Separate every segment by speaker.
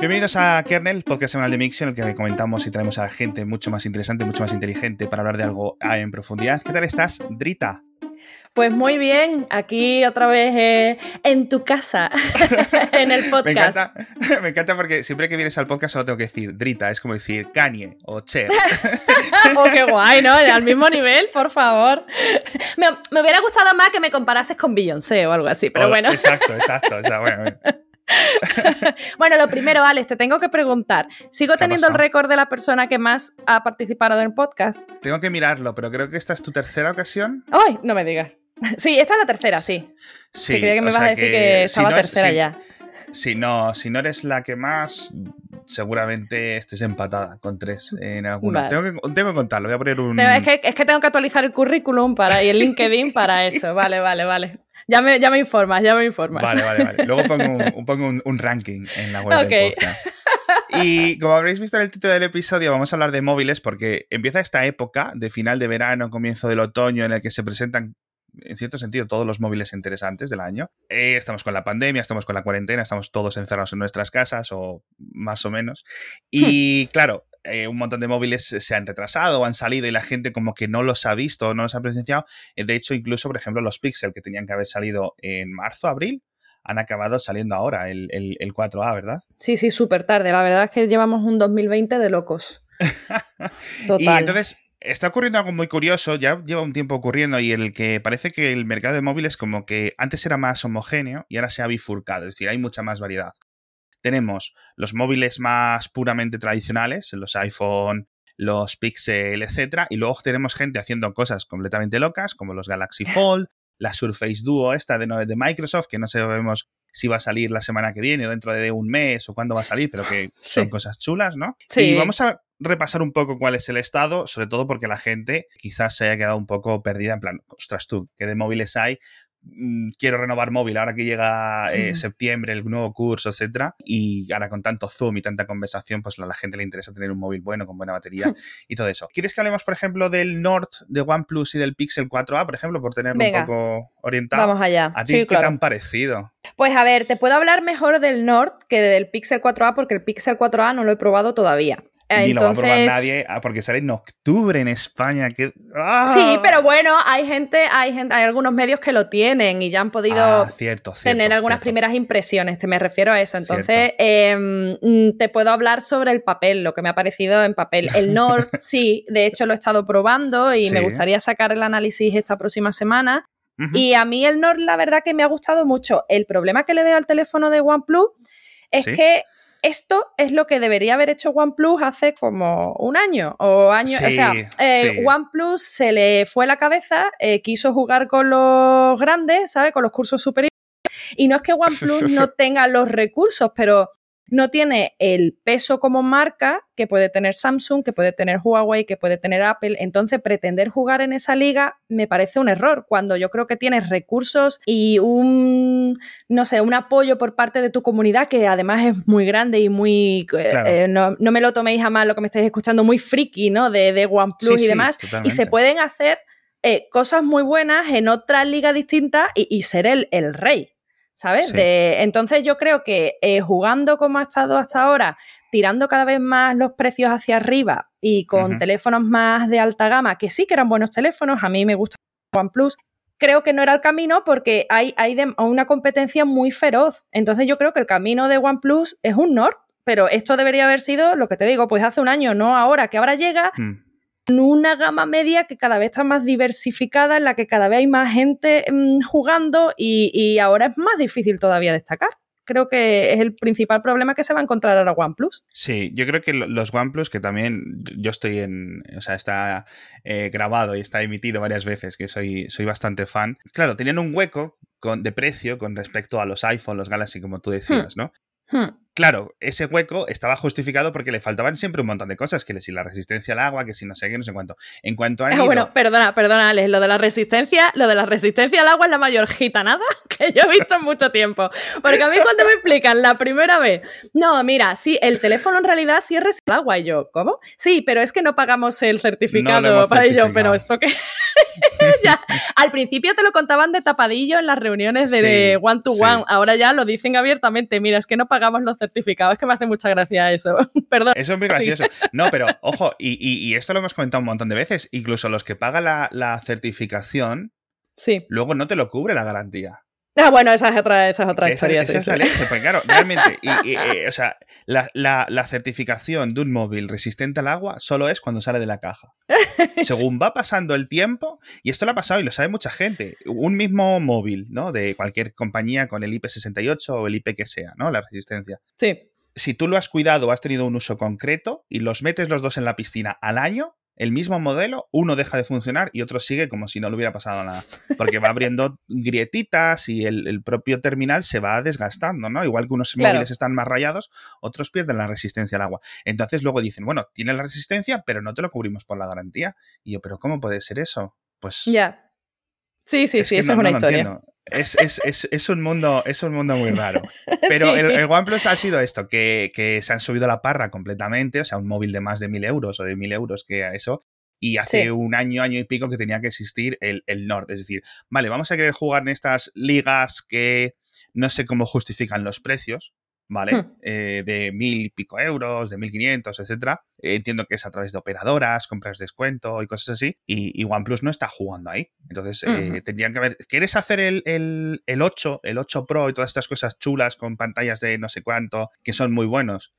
Speaker 1: Bienvenidos a Kernel, podcast semanal de Mixio, en el que comentamos y traemos a gente mucho más interesante, mucho más inteligente para hablar de algo en profundidad. ¿Qué tal estás, Drita?
Speaker 2: Pues muy bien, aquí otra vez eh, en tu casa, en el podcast.
Speaker 1: me, encanta, porque siempre que vienes al podcast solo tengo que decir Drita, es como decir Kanye o Cher.
Speaker 2: oh, qué guay, ¿no? Al mismo nivel, por favor. Me, hubiera gustado más que me comparases con Beyoncé o algo así, pero oh, bueno.
Speaker 1: Exacto, exacto. O sea, bueno.
Speaker 2: bueno, lo primero, Alex, te tengo que preguntar. ¿Sigo teniendo el récord de la persona que más ha participado en el podcast?
Speaker 1: Tengo que mirarlo, pero creo que esta es tu tercera ocasión.
Speaker 2: ¡Ay! No me digas. Sí, esta es la tercera, sí. Sí. Que creía que me ibas a decir que, estaba tercera ya.
Speaker 1: Si no, si no eres la que más, seguramente estés empatada con tres en alguna. Tengo, que, contarlo, voy a poner un.
Speaker 2: Es que, es que, tengo que actualizar el currículum para, y el LinkedIn para eso. Vale, vale, vale. Ya me, ya me informas, ya me informas.
Speaker 1: Vale, vale, vale. Luego pongo un, ranking en la web del podcast. Y como habréis visto en el título del episodio, vamos a hablar de móviles porque empieza esta época de final de verano, comienzo del otoño, en el que se presentan en cierto sentido, todos los móviles interesantes del año. Eh, estamos con la pandemia, estamos con la cuarentena, estamos todos encerrados en nuestras casas o más o menos. Y claro, eh, un montón de móviles se han retrasado o han salido y la gente como que no los ha visto, no los ha presenciado. Eh, de hecho, incluso, por ejemplo, los Pixel que tenían que haber salido en marzo, abril, han acabado saliendo ahora, el, 4A, ¿verdad?
Speaker 2: Sí, sí, súper tarde. La verdad es que llevamos un 2020 de locos.
Speaker 1: Total. Y entonces, Está ocurriendo algo muy curioso, ya lleva un tiempo ocurriendo y el que parece que el mercado de móviles como que antes era más homogéneo y ahora se ha bifurcado, es decir, hay mucha más variedad. Tenemos los móviles más puramente tradicionales, los iPhone, los Pixel, etcétera, y luego tenemos gente haciendo cosas completamente locas, como los Galaxy Fold, la Surface Duo esta de, de Microsoft, que no sabemos si va a salir la semana que viene o dentro de un mes o cuándo va a salir, pero que son cosas chulas, ¿no?
Speaker 2: Sí.
Speaker 1: Y vamos a repasar un poco cuál es el estado, sobre todo porque la gente quizás se haya quedado un poco perdida, en plan, ostras tú, ¿qué de móviles hay? Mm, quiero renovar móvil ahora que llega eh, septiembre, el nuevo curso, etcétera. Y ahora con tanto Zoom y tanta conversación, pues a la gente le interesa tener un móvil bueno, con buena batería y todo eso. ¿Quieres que hablemos, por ejemplo, del Nord de OnePlus y del Pixel 4A, por ejemplo, por tenerlo un poco orientado?
Speaker 2: Vamos allá.
Speaker 1: ¿A ti qué te han parecido?
Speaker 2: Pues a ver, te puedo hablar mejor del Nord que del Pixel 4A porque el Pixel 4A no lo he probado todavía.
Speaker 1: Ni lo va a probar nadie ah, porque sale en octubre en España. Que... ¡Ah!
Speaker 2: Sí, pero bueno, hay gente, hay gente, hay algunos medios que lo tienen y ya han podido
Speaker 1: ah, tener
Speaker 2: algunas primeras impresiones. Te me refiero a eso. Entonces, em, mm, te puedo hablar sobre el papel, lo que me ha parecido en papel. El Nord, sí, de hecho lo he estado probando y me gustaría sacar el análisis esta próxima semana. Y a mí el Nord, la verdad que me ha gustado mucho. El problema que le veo al teléfono de OnePlus es que esto es lo que debería haber hecho OnePlus hace como un año o año. o sea, eh, OnePlus se le fue la cabeza, eh, quiso jugar con los grandes, ¿sabes? Con los cursos superiores. Y no es que OnePlus no tenga los recursos, pero no tiene el peso como marca que puede tener Samsung, que puede tener Huawei, que puede tener Apple. Entonces, pretender jugar en esa liga me parece un error, cuando yo creo que tienes recursos y un, no sé, un apoyo por parte de tu comunidad que además es muy grande y muy, eh, eh, no, me lo toméis jamás lo que me estáis escuchando, muy friki, ¿no? De, de OnePlus y demás. y se pueden hacer eh, cosas muy buenas en otra liga distinta y, ser el, el rey. ¿Sabes? entonces yo creo que eh, jugando como ha estado hasta ahora, tirando cada vez más los precios hacia arriba y con teléfonos más de alta gama, que sí que eran buenos teléfonos, a mí me gusta OnePlus, creo que no era el camino porque hay, hay una competencia muy feroz. Entonces yo creo que el camino de OnePlus es un Nord, pero esto debería haber sido lo que te digo, pues hace un año, no ahora, que ahora llega. Mm una gama media que cada vez está más diversificada, en la que cada vez hay más gente mm, jugando y, ahora es más difícil todavía destacar creo que es el principal problema que se va a encontrar ahora OnePlus.
Speaker 1: Sí, yo creo que los OnePlus, que también yo estoy en, o sea, está eh, grabado y está emitido varias veces, que soy, soy bastante fan. Claro, tenían un hueco con, de precio con respecto a los iPhone, los Galaxy, como tú decías, ¿no? Hmm. Claro, ese hueco estaba justificado porque le faltaban siempre un montón de cosas, que si la resistencia al agua, que si no sé qué, no sé cuánto. En cuanto a...
Speaker 2: Bueno, perdona, perdona, Alex, lo de la resistencia, lo de la resistencia al agua es la mayor gitanada que yo he visto en mucho tiempo. Porque a mí cuando me explican la primera vez, no, mira, sí, el teléfono en realidad sí es resistente al agua, y yo, ¿cómo? Sí, pero es que no pagamos el certificado para ello, pero esto que... ya, al principio te lo contaban de tapadillo en las reuniones de, one to one, ahora ya lo dicen abiertamente, mira, es que no pagamos los certificados, es que me hace mucha gracia eso, perdón.
Speaker 1: Eso es muy gracioso. No, pero ojo, y, esto lo hemos comentado un montón de veces, incluso los que pagan la, certificación,
Speaker 2: sí.
Speaker 1: luego no te lo cubre la garantía.
Speaker 2: Ah, bueno, esa es otra, esa es otra historia.
Speaker 1: Esa, es la leche, porque claro, realmente, o sea, la, certificación de un móvil resistente al agua solo es cuando sale de la caja. Según va pasando el tiempo, y esto lo ha pasado y lo sabe mucha gente, un mismo móvil, ¿no? De cualquier compañía con el IP68 o el IP que sea, ¿no? La resistencia.
Speaker 2: Sí.
Speaker 1: Si tú lo has cuidado, has tenido un uso concreto y los metes los dos en la piscina al año, el mismo modelo, uno deja de funcionar y otro sigue como si no le hubiera pasado nada. Porque va abriendo grietitas y el, propio terminal se va desgastando, ¿no? Igual que unos móviles están más rayados, otros pierden la resistencia al agua. Entonces luego dicen, bueno, tiene la resistencia, pero no te lo cubrimos por la garantía. Y yo, ¿pero cómo puede ser eso? Pues.
Speaker 2: Ya. Sí, sí, sí, esa es una historia.
Speaker 1: Es, es, es, es, un mundo, es un mundo muy raro. Pero el, OnePlus ha sido esto, que, que, se han subido la parra completamente, o sea, un móvil de más de mil euros o de mil euros que a eso. Y hace un año, año y pico que tenía que existir el, el Nord. Es decir, vale, vamos a querer jugar en estas ligas que no sé cómo justifican los precios, ¿vale? Hmm. Eh, de mil y pico euros, de mil quinientos, etcétera. entiendo que es a través de operadoras, compras descuento y cosas así. Y, OnePlus no está jugando ahí. Entonces, eh, tendrían que ver. ¿Quieres hacer el, el, el, 8, el 8 Pro y todas estas cosas chulas con pantallas de no sé cuánto, que son muy buenos?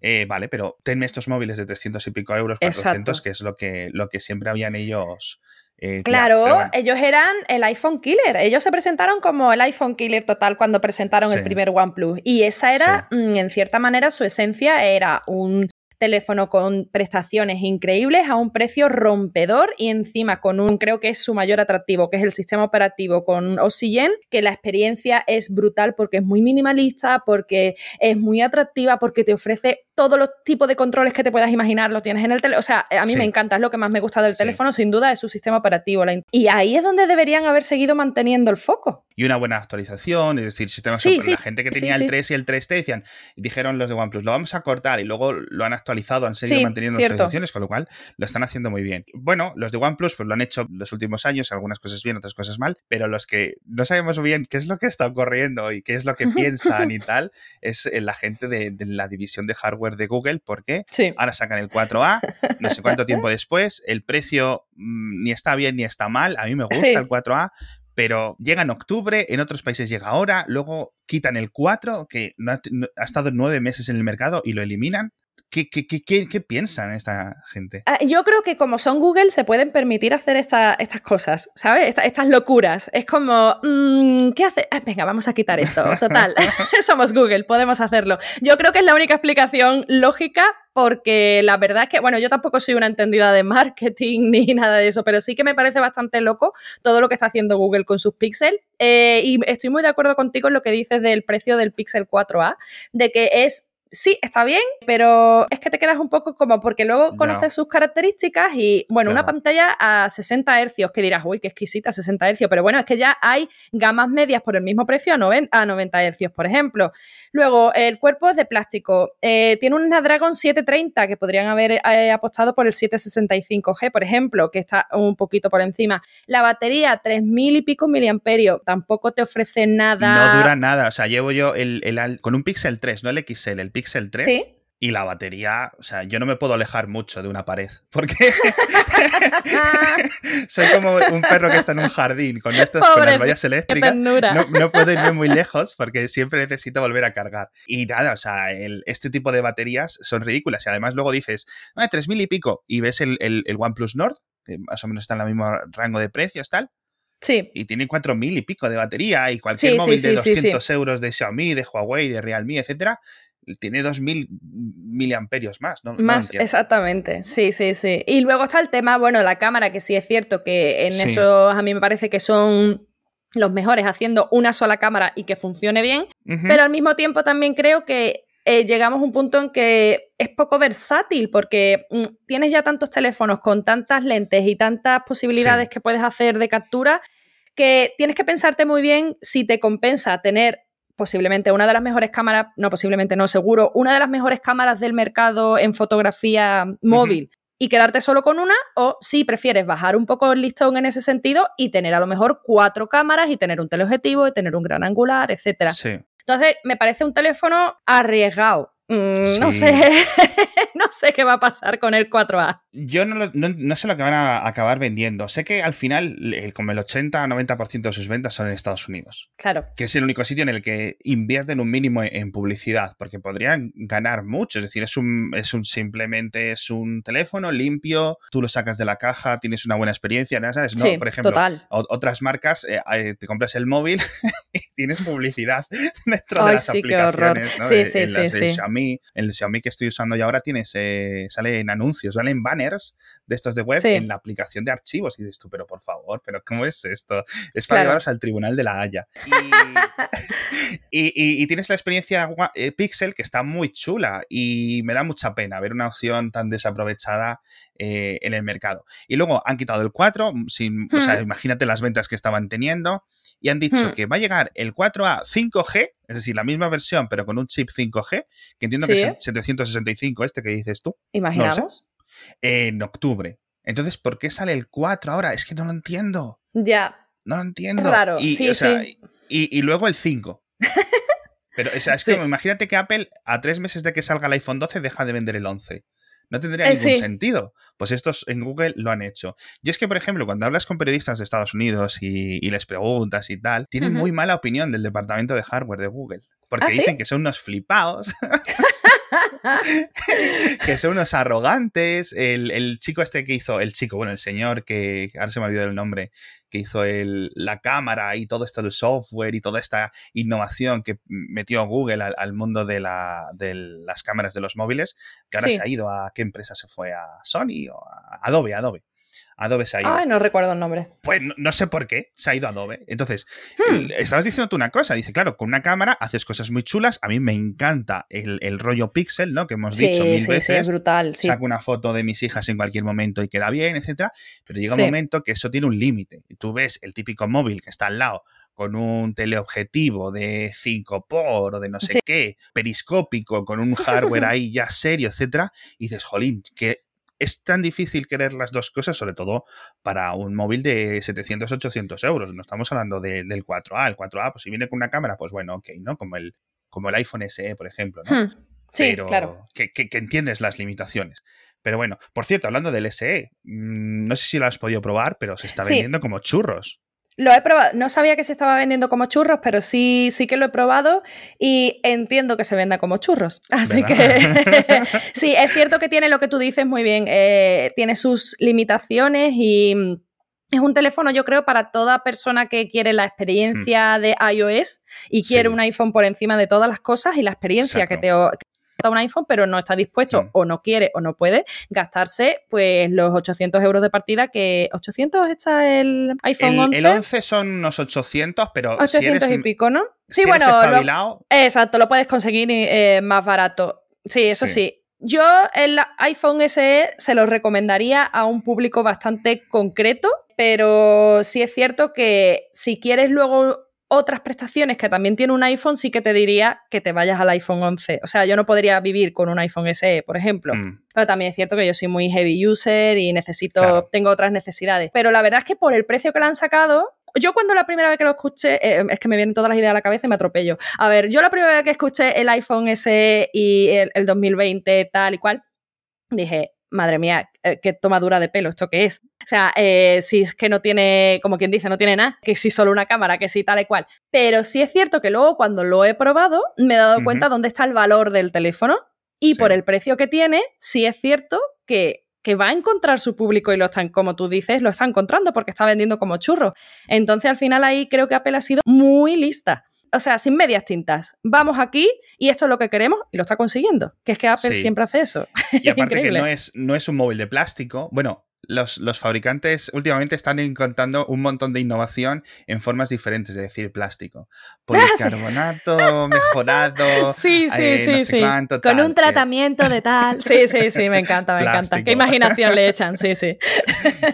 Speaker 1: Eh, vale, pero tenme estos móviles de 300 y pico euros, 400, que es lo que, lo que siempre habían ellos
Speaker 2: eh, claro, ellos eran el iPhone Killer. Ellos se presentaron como el iPhone Killer total cuando presentaron el primer OnePlus. Y esa era, mm, en cierta manera, su esencia era un teléfono con prestaciones increíbles a un precio rompedor y encima con un, creo que es su mayor atractivo, que es el sistema operativo con Oxygen, que la experiencia es brutal porque es muy minimalista, porque es muy atractiva, porque te ofrece todos los tipos de controles que te puedas imaginar lo tienes en el teléfono. O sea, a mí me encanta, es lo que más me gusta del teléfono, sin duda, es su sistema operativo. Y ahí es donde deberían haber seguido manteniendo el foco.
Speaker 1: Y una buena actualización, es decir, sistemas sí, la gente que tenía el 3 y el 3T decían, dijeron los de OnePlus, lo vamos a cortar y luego lo han actualizado, han seguido manteniendo las actualizaciones, con lo cual lo están haciendo muy bien. Bueno, los de OnePlus pues lo han hecho los últimos años, algunas cosas bien, otras cosas mal, pero los que no sabemos bien qué es lo que está ocurriendo y qué es lo que piensan y tal, es la gente de la división de hardware de Google, porque ahora sacan el 4A, no sé cuánto tiempo después, el precio mm, ni está bien ni está mal, a mí me gusta el 4A, pero llega en octubre, en otros países llega ahora, luego quitan el 4, que no ha, estado nueve meses en el mercado y lo eliminan. ¿Qué, qué, qué, piensan esta gente?
Speaker 2: Ah, yo creo que como son Google se pueden permitir hacer estas cosas, ¿sabes? estas locuras. Es como, mm, ¿qué hace? Ah, venga, vamos a quitar esto. Total, somos Google, podemos hacerlo. Yo creo que es la única explicación lógica porque la verdad es que, bueno, yo tampoco soy una entendida de marketing ni nada de eso, pero sí que me parece bastante loco todo lo que está haciendo Google con sus Pixel. Eh, y estoy muy de acuerdo contigo en lo que dices del precio del Pixel 4A, de que es sí, está bien, pero es que te quedas un poco como porque luego conoces sus características y, bueno, una pantalla a 60 hercios que dirás, uy, qué exquisita, 60 hercios, pero bueno, es que ya hay gamas medias por el mismo precio a 90, a 90 hercios, por ejemplo. Luego, el cuerpo es de plástico, eh, tiene un Snapdragon 730 que podrían haber eh, apostado por el 765G, por ejemplo, que está un poquito por encima. La batería, 3000 y pico miliamperios, tampoco te ofrece nada.
Speaker 1: No dura nada, o sea, llevo yo el, con un Pixel 3, no el XL, el Pixel el 3. Y la batería, o sea, yo no me puedo alejar mucho de una pared, porque soy como un perro que está en un jardín con estas con las vallas eléctricas. No, no, puedo irme muy lejos porque siempre necesito volver a cargar. Y nada, o sea, este tipo de baterías son ridículas. Y además luego dices, ah, 3.000 y pico, y ves el, el, OnePlus Nord, que más o menos está en el mismo rango de precios, tal.
Speaker 2: Sí.
Speaker 1: Y tiene 4.000 y pico de batería y cualquier móvil de 200 euros de Xiaomi, de Huawei, de Realme, etcétera, tiene 2000 miliamperios más, ¿no?
Speaker 2: Más, exactamente. Sí, sí, sí. Y luego está el tema, bueno, la cámara, que sí es cierto que en eso a mí me parece que son los mejores haciendo una sola cámara y que funcione bien, pero al mismo tiempo también creo que eh, llegamos a un punto en que es poco versátil porque mm, tienes ya tantos teléfonos con tantas lentes y tantas posibilidades que puedes hacer de captura que tienes que pensarte muy bien si te compensa tener posiblemente una de las mejores cámaras, no posiblemente no, seguro, una de las mejores cámaras del mercado en fotografía móvil. y quedarte solo con una, o si prefieres bajar un poco el listón en ese sentido y tener a lo mejor cuatro cámaras y tener un teleobjetivo y tener un gran angular, etcétera. Entonces, me parece un teléfono arriesgado. Mm, no sé, no sé qué va a pasar con el 4A.
Speaker 1: Yo no, sé lo que van a acabar vendiendo. Sé que al final, como el 80-90% de sus ventas son en Estados Unidos.
Speaker 2: Claro.
Speaker 1: Que es el único sitio en el que invierten un mínimo en publicidad, porque podrían ganar mucho. Es decir, es un, es un simplemente es un teléfono limpio, tú lo sacas de la caja, tienes una buena experiencia, ¿no? ¿sabes? No, por ejemplo, otras marcas, eh, eh, te compras el móvil y tienes publicidad dentro de las
Speaker 2: sí,
Speaker 1: aplicaciones.
Speaker 2: Qué horror. Sí, sí, sí, sí
Speaker 1: el Xiaomi que estoy usando yo ahora tienes, eh, sale en anuncios, salen banners de estos de web en la aplicación de archivos. Y dices tú, pero por favor, pero ¿cómo es esto? Es para llevaros al tribunal de la Haya. Y, tienes la experiencia eh, Pixel que está muy chula y me da mucha pena ver una opción tan desaprovechada eh, en el mercado. Y luego han quitado el 4, sin, o sea, hmm. imagínate las ventas que estaban teniendo y han dicho hmm. que va a llegar el 4A 5G, es decir, la misma versión, pero con un chip 5G, que entiendo que es 765 este que dices tú.
Speaker 2: Imaginamos.
Speaker 1: en octubre. Entonces, ¿por qué sale el 4 ahora? Es que no lo entiendo.
Speaker 2: Ya.
Speaker 1: No lo entiendo.
Speaker 2: Claro, y, sí, sí.
Speaker 1: Y, luego el 5. Pero, o sea, es que imagínate que Apple, a tres meses de que salga el iPhone 12, deja de vender el 11. No tendría eh, ningún sentido. Pues estos en Google lo han hecho. Y es que, por ejemplo, cuando hablas con periodistas de Estados Unidos y, les preguntas y tal, tienen muy mala opinión del departamento de hardware de Google. Porque ¿Ah, dicen que son unos flipados. que son unos arrogantes. El, chico este que hizo, el chico, bueno, el señor que ahora se me ha olvidado el nombre, que hizo el, la cámara y todo esto del software y toda esta innovación que metió Google al, mundo de, la, de, las cámaras de los móviles, que ahora se ha ido a qué empresa se fue, a Sony o a Adobe, Adobe. Adobe se ha ido.
Speaker 2: Ay, no recuerdo el nombre.
Speaker 1: Pues no, sé por qué se ha ido Adobe. Entonces, hmm. estabas diciendo tú una cosa. Dice, claro, con una cámara haces cosas muy chulas. A mí me encanta el, rollo pixel, ¿no? Que hemos dicho mil veces.
Speaker 2: Sí, es brutal.
Speaker 1: Saco una foto de mis hijas en cualquier momento y queda bien, etcétera. Pero llega un momento que eso tiene un límite. Y tú ves el típico móvil que está al lado con un teleobjetivo de 5 por o de no sé qué, periscópico, con un hardware ahí ya serio, etcétera, y dices, jolín, que es tan difícil querer las dos cosas, sobre todo para un móvil de 700, 800 euros. No estamos hablando del 4A. El 4A, pues si viene con una cámara, pues bueno, ok, ¿no? Como el, como el iPhone SE, por ejemplo, ¿no? Hmm.
Speaker 2: Sí, claro.
Speaker 1: Que, entiendes las limitaciones. Pero bueno, por cierto, hablando del SE, mm, no sé si lo has podido probar, pero se está vendiendo como churros.
Speaker 2: Lo he probado, no sabía que se estaba vendiendo como churros, pero sí, sí que lo he probado y entiendo que se venda como churros. Así que sí, es cierto que tiene lo que tú dices muy bien, eh, tiene sus limitaciones y mm, es un teléfono, yo creo, para toda persona que quiere la experiencia mm. de iOS y quiere un iPhone por encima de todas las cosas y la experiencia que te, un iPhone, pero no está dispuesto mm. o no quiere o no puede gastarse pues los 800 euros de partida que... ¿800 está el iPhone 11?
Speaker 1: El 11 son unos 800, pero
Speaker 2: 800 y pico, ¿no? Sí, bueno, exacto, lo puedes conseguir eh, más barato. Sí, eso sí. Yo el iPhone SE se lo recomendaría a un público bastante concreto, pero sí es cierto que si quieres luego otras prestaciones que también tiene un iPhone, sí que te diría que te vayas al iPhone 11. O sea, yo no podría vivir con un iPhone SE, por ejemplo. Mm. Pero también es cierto que yo soy muy heavy user y necesito, tengo otras necesidades. Pero la verdad es que por el precio que lo han sacado, yo cuando la primera vez que lo escuché, eh, es que me vienen todas las ideas a la cabeza y me atropello. A ver, yo la primera vez que escuché el iPhone SE y el, el 2020 tal y cual, dije, madre mía, eh, qué tomadura de pelo, ¿esto qué es? O sea, eh, si es que no tiene, como quien dice, no tiene nada, que si solo una cámara, que si tal y cual. Pero sí es cierto que luego cuando lo he probado, me he dado cuenta dónde está el valor del teléfono y por el precio que tiene, sí es cierto que que va a encontrar su público y lo están, como tú dices, lo está encontrando porque está vendiendo como churro. Entonces, al final ahí creo que Apple ha sido muy lista o sea, sin medias tintas. Vamos aquí y esto es lo que queremos y lo está consiguiendo. Que es que Apple siempre hace eso.
Speaker 1: Y aparte que no es, no es un móvil de plástico. Bueno, los, fabricantes últimamente están encontrando un montón de innovación en formas diferentes, de decir, plástico. Policarbonato, mejorado.
Speaker 2: Sí, sí, eh, sí, sí. Con un tratamiento de tal. Sí, sí, sí, me encanta, me encanta. Qué imaginación le echan, sí, sí.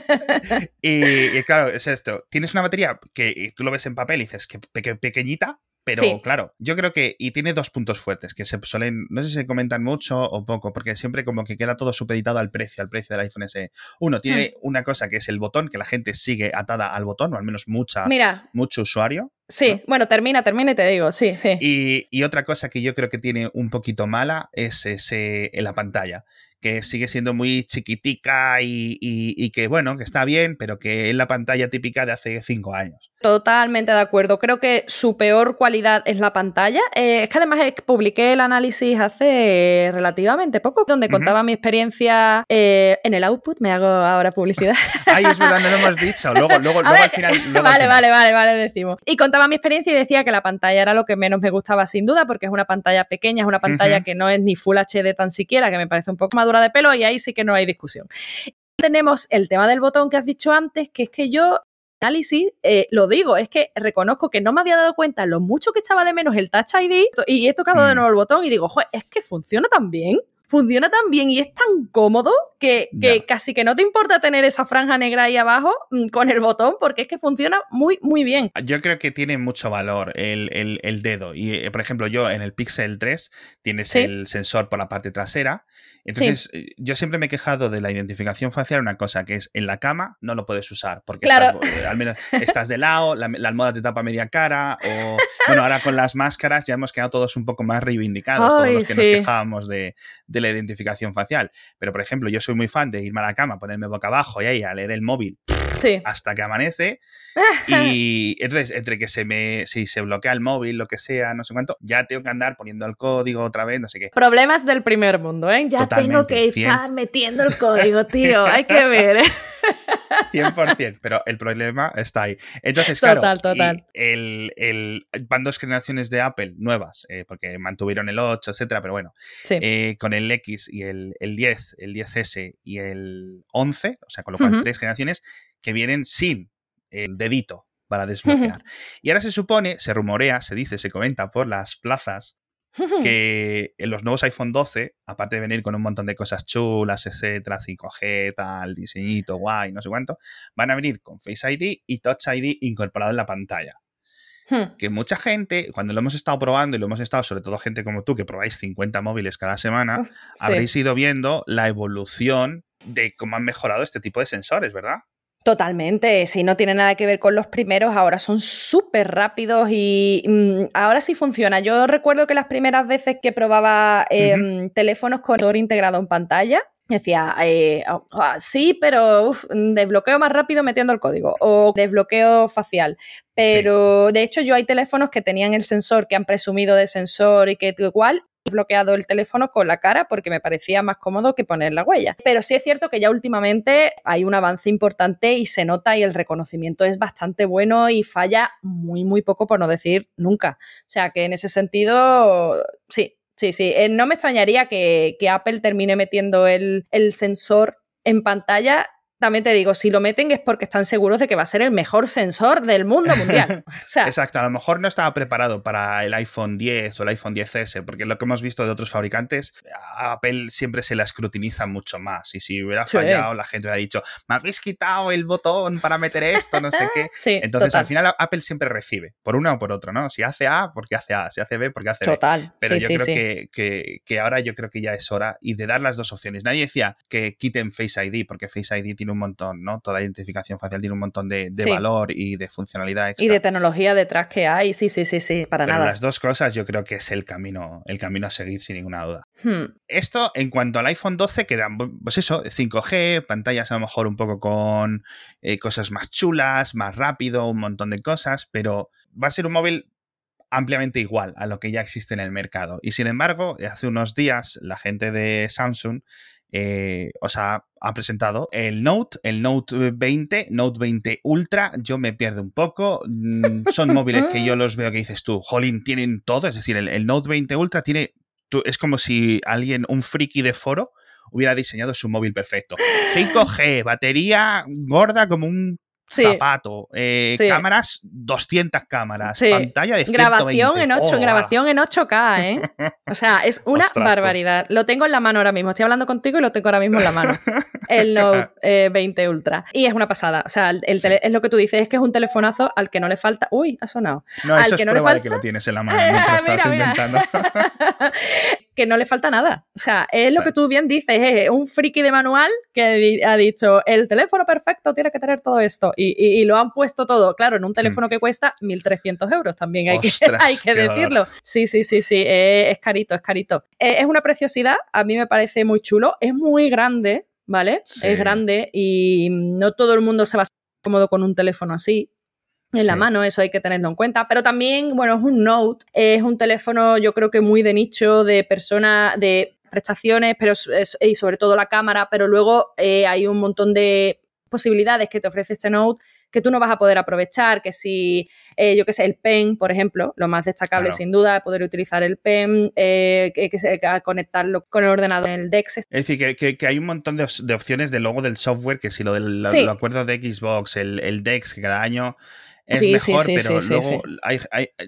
Speaker 1: y, claro, es esto. Tienes una batería que tú lo ves en papel y dices que pequeñita, Pero claro, yo creo que, y tiene dos puntos fuertes que se suelen, no sé si se comentan mucho o poco, porque siempre como que queda todo supeditado al precio, al precio del iPhone SE. Uno tiene hmm. una cosa que es el botón, que la gente sigue atada al botón, o al menos mucha, mucho usuario.
Speaker 2: Sí, bueno, termina, termina y te digo, sí, sí.
Speaker 1: Y, y, otra cosa que yo creo que tiene un poquito mala es ese en la pantalla que sigue siendo muy chiquitica y, y, que, bueno, que está bien, pero que es la pantalla típica de hace cinco años.
Speaker 2: Totalmente de acuerdo. Creo que su peor cualidad es la pantalla. Eh, es que además publiqué el análisis hace relativamente poco, donde contaba mi experiencia eh, en el output. Me hago ahora publicidad.
Speaker 1: Ay, es verdad, no lo hemos dicho. Luego, luego, luego al final.
Speaker 2: vale, vale, vale, vale, decimos. Y contaba mi experiencia y decía que la pantalla era lo que menos me gustaba, sin duda, porque es una pantalla pequeña, es una pantalla que no es ni Full HD tan siquiera, que me parece un poco más de pelo y ahí sí que no hay discusión. Tenemos el tema del botón que has dicho antes, que es que yo análisis, eh, lo digo, es que reconozco que no me había dado cuenta lo mucho que echaba de menos el Touch ID y he tocado de mm. nuevo el botón y digo, Joder, es que funciona tan bien funciona tan bien y es tan cómodo que, casi que no te importa tener esa franja negra ahí abajo mm, con el botón porque es que funciona muy, muy bien.
Speaker 1: Yo creo que tiene mucho valor el, dedo. Y, eh, por ejemplo, yo en el Pixel 3 tienes el sensor por la parte trasera. Entonces, eh, yo siempre me he quejado de la identificación facial, una cosa que es en la cama no lo puedes usar porque
Speaker 2: claro.
Speaker 1: Eh, al menos estás de lado, la, almohada te tapa media cara o, bueno, ahora con las máscaras ya hemos quedado todos un poco más reivindicados, todos los que nos quejábamos de la identificación facial. Pero, por ejemplo, yo soy muy fan de irme a la cama, ponerme boca abajo y ahí a leer el móvil hasta que amanece. y entonces, entre que se me, si se bloquea el móvil, lo que sea, no sé cuánto, ya tengo que andar poniendo el código otra vez, no sé qué.
Speaker 2: Problemas del primer mundo, ¿eh? Ya tengo que estar metiendo el código, tío. Hay que ver, ¿eh?
Speaker 1: 100%, pero el problema está ahí. Entonces, claro, El, van dos generaciones de Apple nuevas, eh, porque mantuvieron el 8, etcétera, pero bueno, eh, con el X y el, 10, el 10S y el 11, o sea, con lo cual tres generaciones que vienen sin el dedito para desbloquear. Y ahora se supone, se rumorea, se dice, se comenta por las plazas que los nuevos iPhone 12, aparte de venir con un montón de cosas chulas, etcétera, 5G, tal, diseñito, guay, no sé cuánto, van a venir con Face ID y Touch ID incorporado en la pantalla. Hmm. Que mucha gente, cuando lo hemos estado probando y lo hemos estado, sobre todo gente como tú, que probáis 50 móviles cada semana, habréis ido viendo la evolución de cómo han mejorado este tipo de sensores, ¿verdad?
Speaker 2: Totalmente, si no tiene nada que ver con los primeros, ahora son súper rápidos y mm, ahora sí funciona. Yo recuerdo que las primeras veces que probaba em, teléfonos con motor integrado en pantalla, decía, eh, oh, ah, sí, pero desbloqueo más rápido metiendo el código o desbloqueo facial. Pero de hecho yo hay teléfonos que tenían el sensor, que han presumido de sensor y que igual bloqueado el teléfono con la cara porque me parecía más cómodo que poner la huella. Pero sí es cierto que ya últimamente hay un avance importante y se nota y el reconocimiento es bastante bueno y falla muy, muy poco, por no decir nunca. O sea que en ese sentido, sí, sí, sí. Eh, no me extrañaría que, Apple termine metiendo el, el sensor en pantalla también te digo, si lo meten es porque están seguros de que va a ser el mejor sensor del mundo mundial.
Speaker 1: Exacto, a lo mejor no estaba preparado para el iPhone 10 o el iPhone 10S, porque lo que hemos visto de otros fabricantes, a Apple siempre se la escrutiniza mucho más. Y si hubiera fallado, la gente hubiera dicho, me habéis quitado el botón para meter esto, no sé qué. Entonces, al final, Apple siempre recibe, por una o por otra, ¿no? Si hace A, porque hace A, si hace B, porque hace
Speaker 2: B. Total.
Speaker 1: Pero yo creo que, que, ahora yo creo que ya es hora y de dar las dos opciones. Nadie decía que quiten Face ID, porque Face ID tiene un montón, ¿no? Toda la identificación facial tiene un montón de, valor y de funcionalidad
Speaker 2: Y de tecnología detrás que hay, sí, sí, sí, sí, para nada.
Speaker 1: Las dos cosas yo creo que es el camino, el camino a seguir sin ninguna duda. Hmm. Esto en cuanto al iPhone 12 quedan, pues eso, 5G, pantallas a lo mejor un poco con eh, cosas más chulas, más rápido, un montón de cosas, pero va a ser un móvil ampliamente igual a lo que ya existe en el mercado. Y sin embargo, hace unos días la gente de Samsung eh, o sea, ha presentado el Note, el Note 20, Note 20 Ultra. Yo me pierdo un poco. Mm, son móviles que yo los veo que dices tú, Jolín, tienen todo. Es decir, el, Note 20 Ultra tiene. es como si alguien, un friki de foro, hubiera diseñado su móvil perfecto. 5G, batería gorda como un zapato, eh, cámaras, 200 cámaras, pantalla de 120.
Speaker 2: Grabación en 8, grabación en 8K, ¿eh? O sea, es una barbaridad. Lo tengo en la mano ahora mismo. Estoy hablando contigo y lo tengo ahora mismo en la mano. el Note 20 eh, Ultra. Y es una pasada. O sea, es lo que tú dices, es que es un telefonazo al que no le falta. Uy, ha sonado.
Speaker 1: No,
Speaker 2: al
Speaker 1: eso que es no le falta... que lo tienes en la mano. estás inventando.
Speaker 2: Que no le falta nada. O sea, es lo que tú bien dices, es un friki de manual que ha dicho, el teléfono perfecto tiene que tener todo esto. Y, lo han puesto todo, claro, en un teléfono mm. que cuesta 1.300 euros, también hay que, hay que decirlo. Sí, sí, sí, sí, es carito, es carito. es una preciosidad, a mí me parece muy chulo, es muy grande, ¿vale? Es grande y no todo el mundo se va a cómodo con un teléfono así en la mano, eso hay que tenerlo en cuenta. Pero también, bueno, es un Note, es un teléfono yo creo que muy de nicho, de personas, de prestaciones, pero y sobre todo la cámara, pero luego eh, hay un montón de posibilidades que te ofrece este Note que tú no vas a poder aprovechar, que si, eh, yo qué sé, el pen, por ejemplo, lo más destacable sin duda es poder utilizar el pen, eh, que, conectarlo con el ordenador en el DeX.
Speaker 1: Es decir, que, hay un montón de, opciones de logo del software, que si lo del acuerdo de Xbox, el, el DeX, que cada año es mejor, pero luego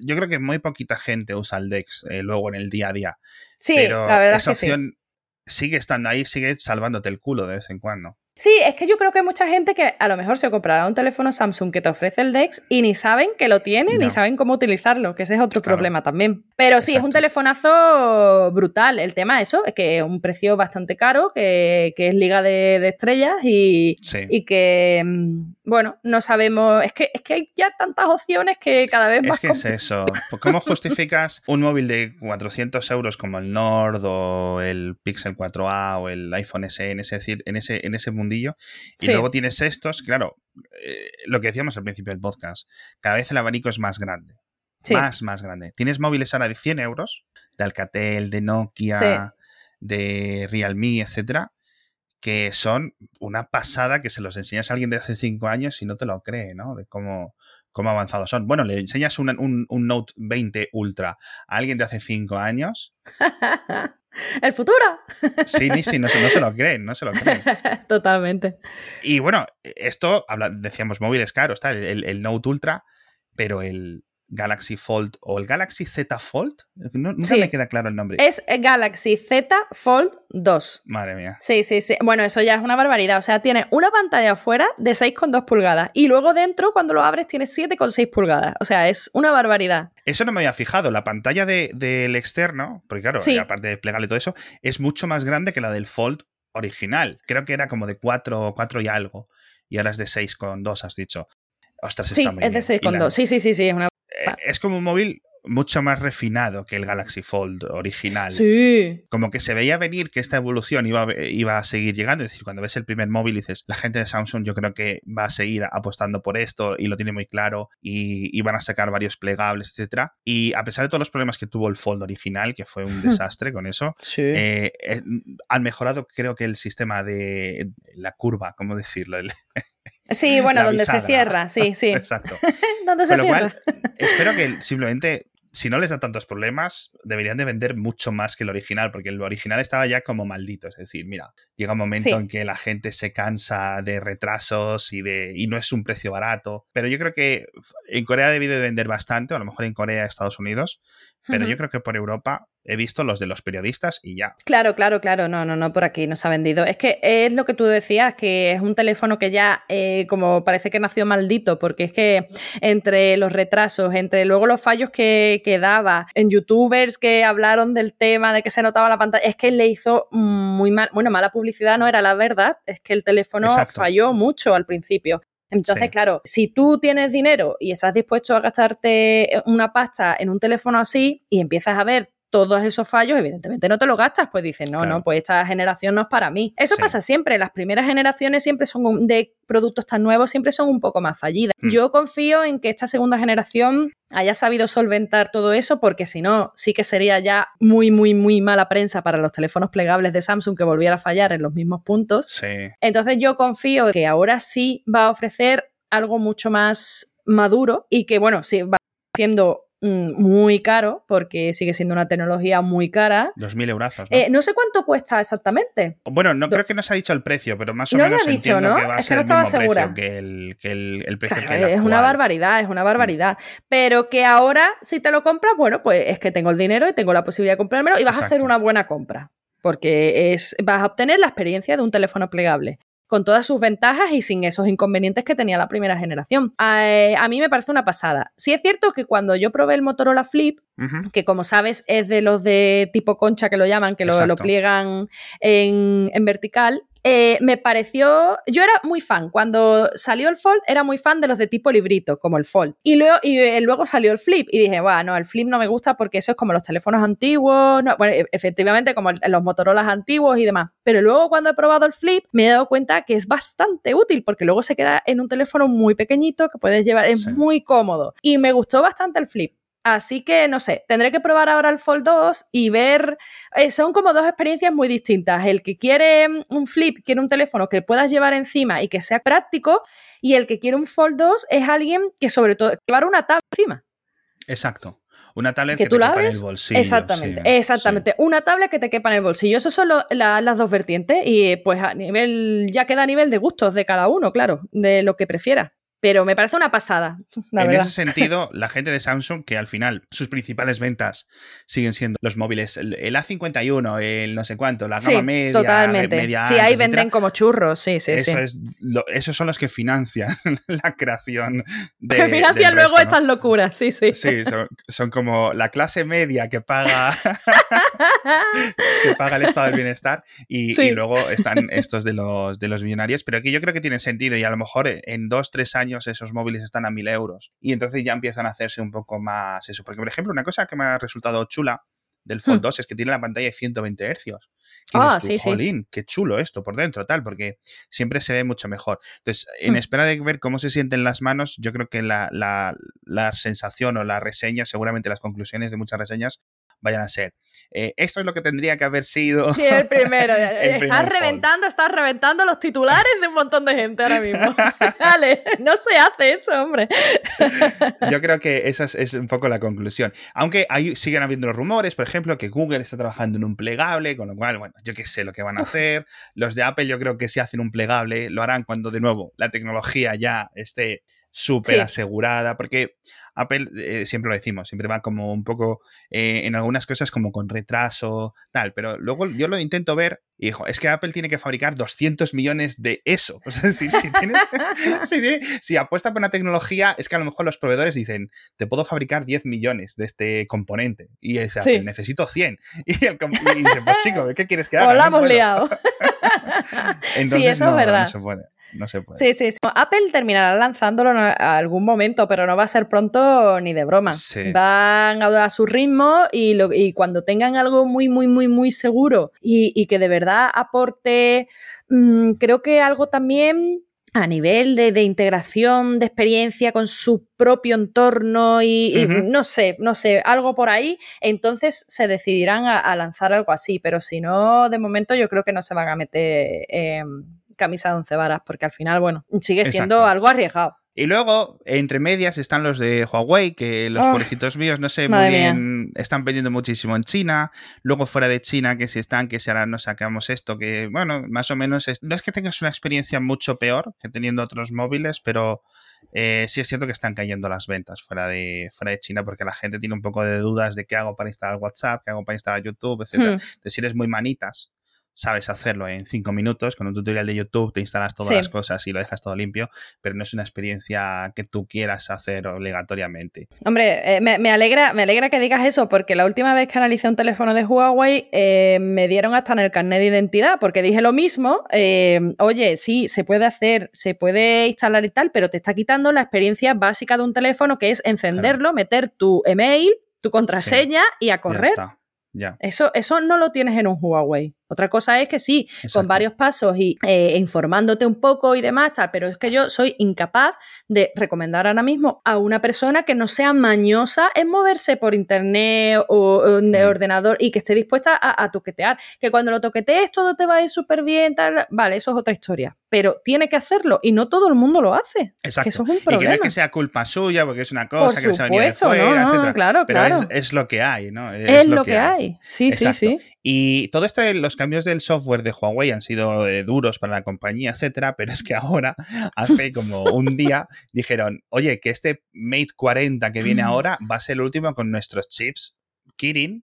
Speaker 1: yo creo que muy poquita gente usa el DeX eh, luego en el día a día.
Speaker 2: Sí, la verdad esa es que opción
Speaker 1: sigue estando ahí, sigue salvándote el culo de vez en cuando.
Speaker 2: Sí, es que yo creo que hay mucha gente que a lo mejor se comprará un teléfono Samsung que te ofrece el DeX y ni saben que lo tiene, ni saben cómo utilizarlo, que ese es otro problema también. Pero sí, es un telefonazo brutal. El tema eso, es que es un precio bastante caro, que, es liga de, estrellas y, y, que, mm, bueno, no sabemos, es que, es que hay ya tantas opciones que cada vez más...
Speaker 1: Es que es eso. ¿Cómo justificas un móvil de 400 euros como el Nord o el Pixel 4a o el iPhone SE, es decir, en ese, en ese mundillo. Y luego tienes estos, claro, eh, lo que decíamos al principio del podcast, cada vez el abanico es más grande. Más, más grande. Tienes móviles ahora de 100 euros, de Alcatel, de Nokia, de Realme, etcétera, que son una pasada que se los enseñas a alguien de hace 5 años y no te lo cree, ¿no? De cómo, cómo avanzados son. Bueno, le enseñas un, un, Note 20 Ultra a alguien de hace 5 años.
Speaker 2: ¡El futuro!
Speaker 1: Sí, sí, no, no, se lo creen, no se lo creen.
Speaker 2: Totalmente.
Speaker 1: Y bueno, esto, decíamos móviles caros, está el, el Note Ultra, pero el, Galaxy Fold o el Galaxy Z Fold. No, nunca me queda claro el nombre.
Speaker 2: Es Galaxy Z Fold 2.
Speaker 1: Madre mía.
Speaker 2: Sí, sí, sí. Bueno, eso ya es una barbaridad. O sea, tiene una pantalla afuera de 6,2 pulgadas y luego dentro, cuando lo abres, tiene 7,6 pulgadas. O sea, es una barbaridad.
Speaker 1: Eso no me había fijado. La pantalla del externo, porque claro, aparte de plegarle todo eso, es mucho más grande que la del Fold original. Creo que era como de 4, 4 y algo. Y ahora es de 6,2, has dicho. Ostras,
Speaker 2: sí,
Speaker 1: está muy
Speaker 2: es de 6,2. Sí, sí, sí, sí, es una
Speaker 1: es como un móvil mucho más refinado que el Galaxy Fold original.
Speaker 2: Sí.
Speaker 1: Como que se veía venir que esta evolución iba, iba a seguir llegando. Es decir, cuando ves el primer móvil dices, la gente de Samsung yo creo que va a seguir apostando por esto y lo tiene muy claro y, van a sacar varios plegables, etc. Y a pesar de todos los problemas que tuvo el Fold original, que fue un desastre con eso, eh, eh, han mejorado creo que el sistema de la curva, ¿cómo decirlo?
Speaker 2: Sí, bueno, donde se cierra, sí, sí.
Speaker 1: Exacto.
Speaker 2: donde se cierra.
Speaker 1: espero que simplemente, si no les da tantos problemas, deberían de vender mucho más que el original, porque el original estaba ya como maldito. Es decir, mira, llega un momento en que la gente se cansa de retrasos y, de, y no es un precio barato. Pero yo creo que en Corea debido de vender bastante, o a lo mejor en Corea, Estados Unidos, pero yo creo que por Europa he visto los de los periodistas y ya.
Speaker 2: Claro, claro, claro. No, no, no, por aquí no se ha vendido. Es que es lo que tú decías, que es un teléfono que ya, eh, como parece que nació maldito, porque es que entre los retrasos, entre luego los fallos que, que, daba, en youtubers que hablaron del tema, de que se notaba la pantalla, es que le hizo muy mal, bueno, mala publicidad no era la verdad, es que el teléfono falló mucho al principio. Entonces, claro, si tú tienes dinero y estás dispuesto a gastarte una pasta en un teléfono así y empiezas a ver todos esos fallos, evidentemente no te lo gastas, pues dices, no, no, pues esta generación no es para mí. Eso pasa siempre, las primeras generaciones siempre son de productos tan nuevos, siempre son un poco más fallidas. Hmm. Yo confío en que esta segunda generación haya sabido solventar todo eso, porque si no, sí que sería ya muy, muy, muy mala prensa para los teléfonos plegables de Samsung que volviera a fallar en los mismos puntos. Entonces yo confío que ahora sí va a ofrecer algo mucho más maduro y que, bueno, sí va siendo muy caro, porque sigue siendo una tecnología muy cara.
Speaker 1: 2.000 euros. ¿no?
Speaker 2: Eh, no sé cuánto cuesta exactamente.
Speaker 1: Bueno, no creo que nos ha dicho el precio, pero más o menos se ha dicho, ¿no? que va a es que no estaba segura. que el, que el, precio
Speaker 2: Es una barbaridad, es una barbaridad. Pero que ahora, si te lo compras, bueno, pues es que tengo el dinero y tengo la posibilidad de comprármelo y vas a hacer una buena compra. Porque es, vas a obtener la experiencia de un teléfono plegable con todas sus ventajas y sin esos inconvenientes que tenía la primera generación. A, a mí me parece una pasada. Sí es cierto que cuando yo probé el Motorola Flip, que como sabes es de los de tipo concha que lo llaman, que lo, lo pliegan en, en vertical, eh, me pareció, yo era muy fan, cuando salió el Fold era muy fan de los de tipo librito, como el Fold. Y luego, y eh, luego salió el Flip y dije, bueno, el Flip no me gusta porque eso es como los teléfonos antiguos, bueno, e, efectivamente como los Motorola antiguos y demás. Pero luego cuando he probado el Flip me he dado cuenta que es bastante útil porque luego se queda en un teléfono muy pequeñito que puedes llevar, es muy cómodo. Y me gustó bastante el Flip. Así que no sé, tendré que probar ahora el Fold 2 y ver. Eh, son como dos experiencias muy distintas. El que quiere un flip, quiere un teléfono que puedas llevar encima y que sea práctico, y el que quiere un Fold 2 es alguien que, sobre todo, llevar una tablet encima.
Speaker 1: Exacto. Una tablet que, tú te quepa en el bolsillo.
Speaker 2: Exactamente, exactamente. Una tablet que te quepa en el bolsillo. Esas son las dos vertientes. Y pues a nivel, ya queda a nivel de gustos de cada uno, claro, de lo que prefiera pero me parece una pasada. en
Speaker 1: ese sentido, la gente de Samsung, que al final sus principales ventas siguen siendo los móviles, el, A51, el no sé cuánto, la gama media,
Speaker 2: totalmente.
Speaker 1: media
Speaker 2: sí, ahí venden como churros, sí, sí,
Speaker 1: Eso
Speaker 2: sí.
Speaker 1: Es esos son los que financian la creación de.
Speaker 2: Que financian luego estas locuras, sí, sí.
Speaker 1: Sí, son, como la clase media que paga, que paga el estado del bienestar y, y, luego están estos de los, de los millonarios, pero aquí yo creo que tiene sentido y a lo mejor en dos, tres años esos móviles están a 1000 euros. Y entonces ya empiezan a hacerse un poco más eso. Porque, por ejemplo, una cosa que me ha resultado chula del Fold 2 hmm. es que tiene la pantalla de 120 hercios.
Speaker 2: Ah, sí, sí.
Speaker 1: qué chulo esto por dentro, tal, porque siempre se ve mucho mejor. Entonces, en hmm. espera de ver cómo se sienten las manos, yo creo que la, la, la sensación o la reseña, seguramente las conclusiones de muchas reseñas, vayan a ser. Eh, esto es lo que tendría que haber sido.
Speaker 2: Sí, el primero. estás reventando, estás reventando los titulares de un montón de gente ahora mismo. Dale, no se hace eso, hombre.
Speaker 1: Yo creo que esa es, un poco la conclusión. Aunque hay, siguen habiendo los rumores, por ejemplo, que Google está trabajando en un plegable, con lo cual, bueno, yo qué sé lo que van a hacer. Los de Apple, yo creo que si hacen un plegable, lo harán cuando de nuevo la tecnología ya esté súper asegurada, porque Apple, eh, siempre lo decimos, siempre va como un poco eh, en algunas cosas como con retraso, tal, pero luego yo lo intento ver y digo, es que Apple tiene que fabricar 200 millones de eso. Es decir, si, tienes, si, apuesta por una tecnología, es que a lo mejor los proveedores dicen, te puedo fabricar 10 millones de este componente. Y dice, necesito 100. Y, el, dice, pues chico, ¿qué quieres que haga?
Speaker 2: O lo hemos liado. sí, eso es verdad.
Speaker 1: No se puede.
Speaker 2: Sí, sí, Apple terminará lanzándolo en algún momento, pero no va a ser pronto ni de broma. Van a, a su ritmo y, y, cuando tengan algo muy, muy, muy, muy seguro y, que de verdad aporte, mm, creo que algo también a nivel de, integración de experiencia con su propio entorno y, no sé, no sé, algo por ahí, entonces se decidirán a, lanzar algo así, pero si no, de momento yo creo que no se van a meter camisa de once varas, porque al final, bueno, sigue siendo algo arriesgado.
Speaker 1: Y luego, entre medias, están los de Huawei, que los pobrecitos míos, no sé muy bien, están vendiendo muchísimo en China. Luego, fuera de China, que si están, que si ahora nos sacamos esto, que, bueno, más o menos, no es que tengas una experiencia mucho peor que teniendo otros móviles, pero eh, sí es cierto que están cayendo las ventas fuera de, fuera de China, porque la gente tiene un poco de dudas de qué hago para instalar WhatsApp, qué hago para instalar YouTube, etc. Hmm. Entonces, si eres muy manitas, sabes hacerlo en cinco minutos, con un tutorial de YouTube te instalas todas las cosas y lo dejas todo limpio, pero no es una experiencia que tú quieras hacer obligatoriamente.
Speaker 2: Hombre, eh, me, alegra, me alegra que digas eso, porque la última vez que analicé un teléfono de Huawei eh, me dieron hasta en el carnet de identidad, porque dije lo mismo, eh, oye, sí, se puede hacer, se puede instalar y tal, pero te está quitando la experiencia básica de un teléfono, que es encenderlo, meter tu email, tu contraseña y a correr.
Speaker 1: Ya.
Speaker 2: Eso, eso no lo tienes en un Huawei. Otra cosa es que sí, con varios pasos y eh, informándote un poco y demás, tal, pero es que yo soy incapaz de recomendar ahora mismo a una persona que no sea mañosa en moverse por internet o, de mm. ordenador y que esté dispuesta a, toquetear. Que cuando lo toquetees todo te va a ir súper bien, tal. Vale, eso es otra historia. Pero tiene que hacerlo y no todo el mundo lo hace. Exacto. Que eso es un problema. Y que no es
Speaker 1: que sea culpa suya, porque es una cosa que se ha venido de fuera, no,
Speaker 2: Claro,
Speaker 1: Pero
Speaker 2: claro.
Speaker 1: Es, lo que hay, ¿no?
Speaker 2: Es, lo, que, hay. Sí, sí, sí.
Speaker 1: Y todo esto, los cambios del software de Huawei han sido eh, duros para la compañía, etcétera, pero es que ahora, hace como un día, dijeron, oye, que este Mate 40 que viene ahora va a ser el último con nuestros chips Kirin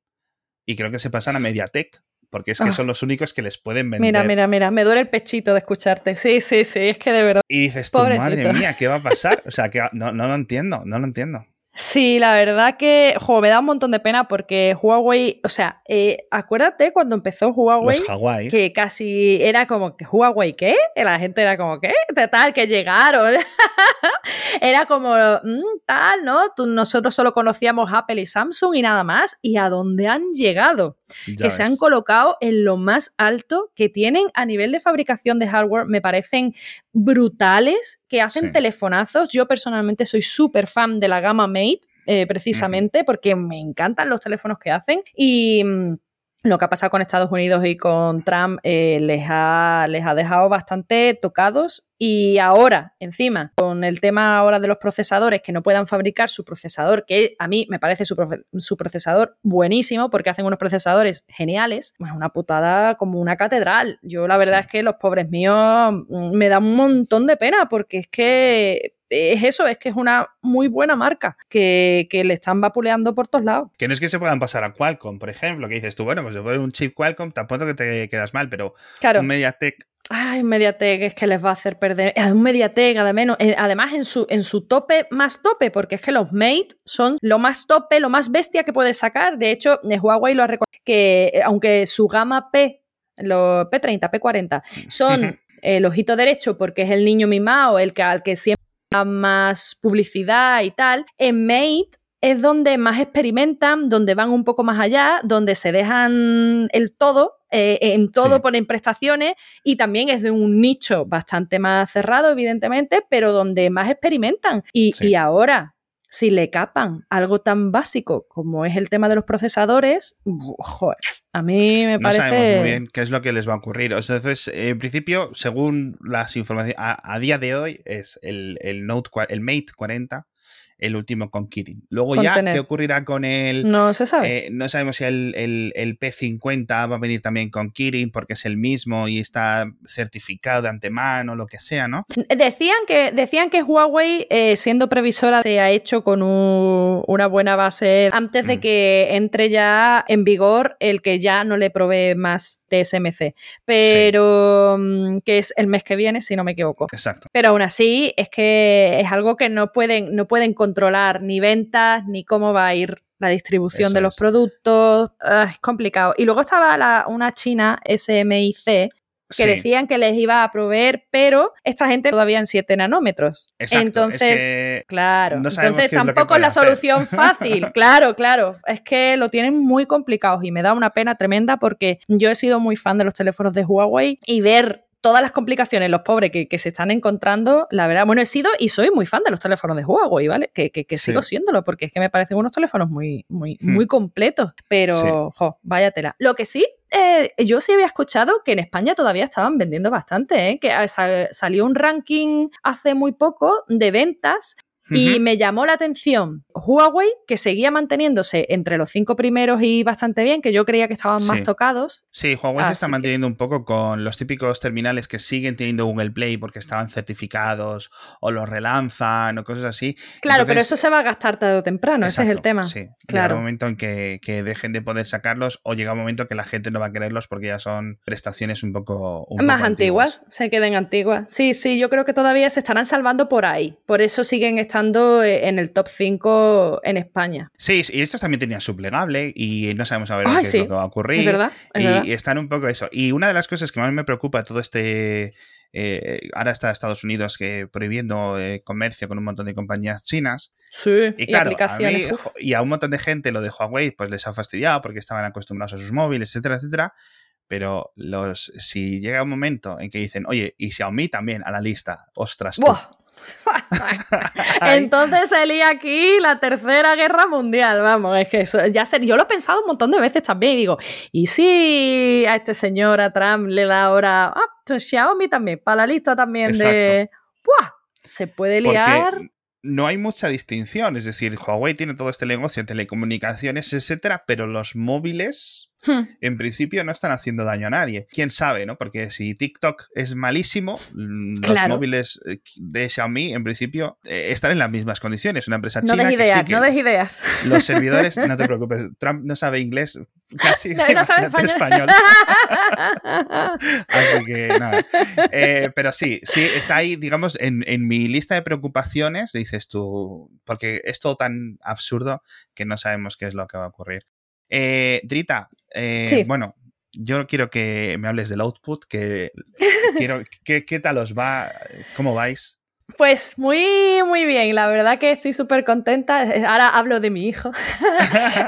Speaker 1: y creo que se pasan a MediaTek porque es que ah. son los únicos que les pueden vender.
Speaker 2: Mira, mira, mira, me duele el pechito de escucharte. Sí, sí, sí, es que de verdad.
Speaker 1: Y dices, tu madre mía, ¿qué va a pasar? O sea, que no, no lo entiendo, no lo entiendo.
Speaker 2: Sí, la verdad que me da un montón de pena porque Huawei, o sea, eh, acuérdate cuando empezó Huawei, que casi era como que Huawei, ¿qué? La gente era como, ¿qué? Tal, que llegaron. era como, mm, tal, ¿no? nosotros solo conocíamos Apple y Samsung y nada más. ¿Y a dónde han llegado? Que se han colocado en lo más alto que tienen a nivel de fabricación de hardware, me parecen brutales, que hacen telefonazos. Yo personalmente soy súper fan de la gama Mate, eh, precisamente, porque me encantan los teléfonos que hacen. Y mm, lo que ha pasado con Estados Unidos y con Trump eh, les, ha, les ha dejado bastante tocados y ahora, encima, con el tema ahora de los procesadores, que no puedan fabricar su procesador, que a mí me parece su, procesador buenísimo porque hacen unos procesadores geniales, es una putada como una catedral. Yo la verdad es que los pobres míos mm, me da un montón de pena porque es que es eso, es que es una muy buena marca que, le están vapuleando por todos lados.
Speaker 1: Que no es que se puedan pasar a Qualcomm, por ejemplo, que dices tú, bueno, pues si pones un chip Qualcomm, tampoco que te quedas mal, pero un MediaTek
Speaker 2: Ay, Mediatek es que les va a hacer perder. Un Mediatek, además, eh, además en su, en su tope más tope, porque es que los Mate son lo más tope, lo más bestia que puedes sacar. De hecho, Huawei lo ha recordado que eh, aunque su gama P, los P30, P40, son el ojito derecho porque es el niño mimado, el que, al que siempre más publicidad y tal. En Mate es donde más experimentan, donde van un poco más allá, donde se dejan el todo, eh, en todo ponen prestaciones y también es de un nicho bastante más cerrado, evidentemente, pero donde más experimentan. Y, y ahora, si le capan algo tan básico como es el tema de los procesadores, joder, a mí me parece...
Speaker 1: No sabemos muy bien qué es lo que les va a ocurrir. Entonces, en principio, según las informaciones, a, día de hoy es el, el, Note, el Mate 40 el último con Kirin. Luego ya, ¿qué ocurrirá con el...
Speaker 2: No se sabe.
Speaker 1: Eh, no sabemos si el, el, P50 va a venir también con Kirin porque es el mismo y está certificado de antemano, lo que sea, ¿no?
Speaker 2: Decían que, decían que Huawei, eh, siendo previsora, se ha hecho con una buena base antes de mm. que entre ya en vigor el que ya no le provee más TSMC, pero mm, que es el mes que viene, si no me equivoco.
Speaker 1: Exacto.
Speaker 2: Pero aún así es que es algo que no pueden, no pueden controlar ni ventas ni cómo va a ir la distribución de los productos. Ah, es complicado. Y luego estaba una china SMIC que decían que les iba a proveer, pero esta gente todavía en 7 nanómetros. entonces, claro, entonces tampoco es, la solución fácil. claro, claro, es que lo tienen muy complicado y me da una pena tremenda porque yo he sido muy fan de los teléfonos de Huawei y ver todas las complicaciones, los pobres que, se están encontrando, la verdad, bueno, he sido y soy muy fan de los teléfonos de Huawei, ¿vale? Que, que, sigo siéndolo, porque es que me parecen unos teléfonos muy, muy, hmm. muy completos, pero, jo, vaya tela. Lo que sí, eh, yo sí había escuchado que en España todavía estaban vendiendo bastante, ¿eh? que ah, salió un ranking hace muy poco de ventas y me llamó la atención Huawei, que seguía manteniéndose entre los cinco primeros y bastante bien, que yo creía que estaban más tocados.
Speaker 1: Sí, Huawei se está manteniendo un poco con los típicos terminales que siguen teniendo Google Play porque estaban certificados o los relanzan o cosas así.
Speaker 2: Claro, pero eso se va a gastar tarde o temprano, ese es el tema.
Speaker 1: Sí,
Speaker 2: claro.
Speaker 1: Llega un momento en que, dejen de poder sacarlos o llega un momento que la gente no va a quererlos porque ya son prestaciones un poco...
Speaker 2: más antiguas, se queden antiguas. Sí, sí, yo creo que todavía se estarán salvando por ahí. Por eso siguen estando eh, en el top 5 en España.
Speaker 1: Sí, y estos también tenían sublegable y no sabemos a ver qué es lo que va a ocurrir.
Speaker 2: Es verdad.
Speaker 1: y, están un poco eso. Y una de las cosas que más me preocupa todo este. Eh, ahora está Estados Unidos que prohibiendo eh, comercio con un montón de compañías chinas.
Speaker 2: Sí, y, claro, aplicaciones.
Speaker 1: y a un montón de gente lo de Huawei pues les ha fastidiado porque estaban acostumbrados a sus móviles, etcétera, etcétera. pero los, si llega un momento en que dicen, oye, y Xiaomi también a la lista, ostras. Tú.
Speaker 2: Entonces salía aquí la tercera guerra mundial, vamos, es que eso, ya sé, yo lo he pensado un montón de veces también y digo, ¿y si a este señor, a Trump, le da ahora, ah, pues Xiaomi también, para la lista también de... ¡Buah! Se puede liar
Speaker 1: no hay mucha distinción. Es decir, Huawei tiene todo este negocio en telecomunicaciones, etcétera, pero los móviles, hmm. en principio, no están haciendo daño a nadie. Quién sabe, ¿no? Porque si TikTok es malísimo, mm, los móviles eh, de Xiaomi, en principio, eh, están en las mismas condiciones. Una empresa china.
Speaker 2: No des ideas, no des ideas.
Speaker 1: Los servidores, no te preocupes, Trump no sabe inglés, casi no, no sabe español. Así que nada. Eh, pero sí, sí, está ahí, digamos, en, en mi lista de preocupaciones, dices tú, porque es todo tan absurdo que no sabemos qué es lo que va a ocurrir. Eh, Drita, eh, bueno, yo quiero que me hables del output, que quiero, ¿qué, ¿qué tal os va? ¿Cómo vais?
Speaker 2: Pues muy, muy bien. La verdad que estoy súper contenta. Ahora hablo de mi hijo.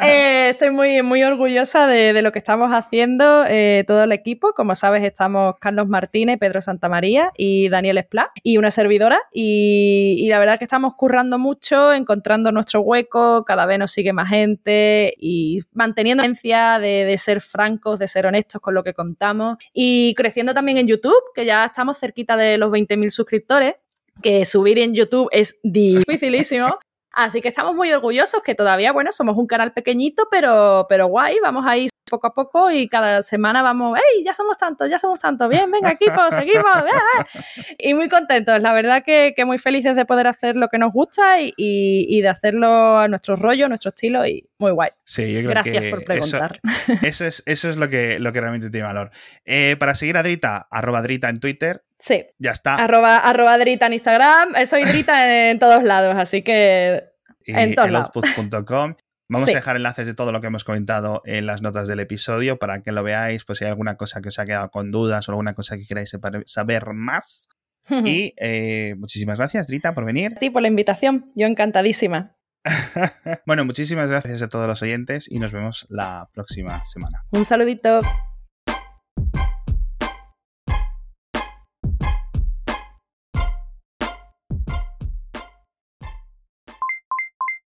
Speaker 2: Eh, estoy muy, muy orgullosa de, lo que estamos haciendo eh, todo el equipo. Como sabes, estamos Carlos Martínez, Pedro Santamaría y Daniel Esplá y una servidora. Y, la verdad que estamos currando mucho, encontrando nuestro hueco. Cada vez nos sigue más gente y manteniendo la de, de ser francos, de ser honestos con lo que contamos. Y creciendo también en YouTube, que ya estamos cerquita de los 20.000 suscriptores que subir en YouTube es dificilísimo. Así que estamos muy orgullosos que todavía, bueno, somos un canal pequeñito, pero, pero guay, vamos a ir poco a poco y cada semana vamos, ¡hey! Ya somos tantos, ya somos tantos, bien, venga equipo, seguimos. Y muy contentos, la verdad que, muy felices de poder hacer lo que nos gusta y, de hacerlo a nuestro rollo, a nuestro estilo y muy guay.
Speaker 1: Sí, yo
Speaker 2: creo Gracias por preguntar.
Speaker 1: Eso, es, eso es lo que, lo que realmente tiene valor. Eh, para seguir a Drita, arroba Drita en Twitter,
Speaker 2: Sí.
Speaker 1: Ya está.
Speaker 2: Arroba, arroba Drita en Instagram. Soy Drita en todos lados, así que en lados.
Speaker 1: Vamos a dejar enlaces de todo lo que hemos comentado en las notas del episodio para que lo veáis, pues si hay alguna cosa que os ha quedado con dudas o alguna cosa que queráis saber más. y eh, muchísimas gracias, Drita, por venir.
Speaker 2: A ti por la invitación, yo encantadísima.
Speaker 1: bueno, muchísimas gracias a todos los oyentes y nos vemos la próxima semana.
Speaker 2: Un saludito.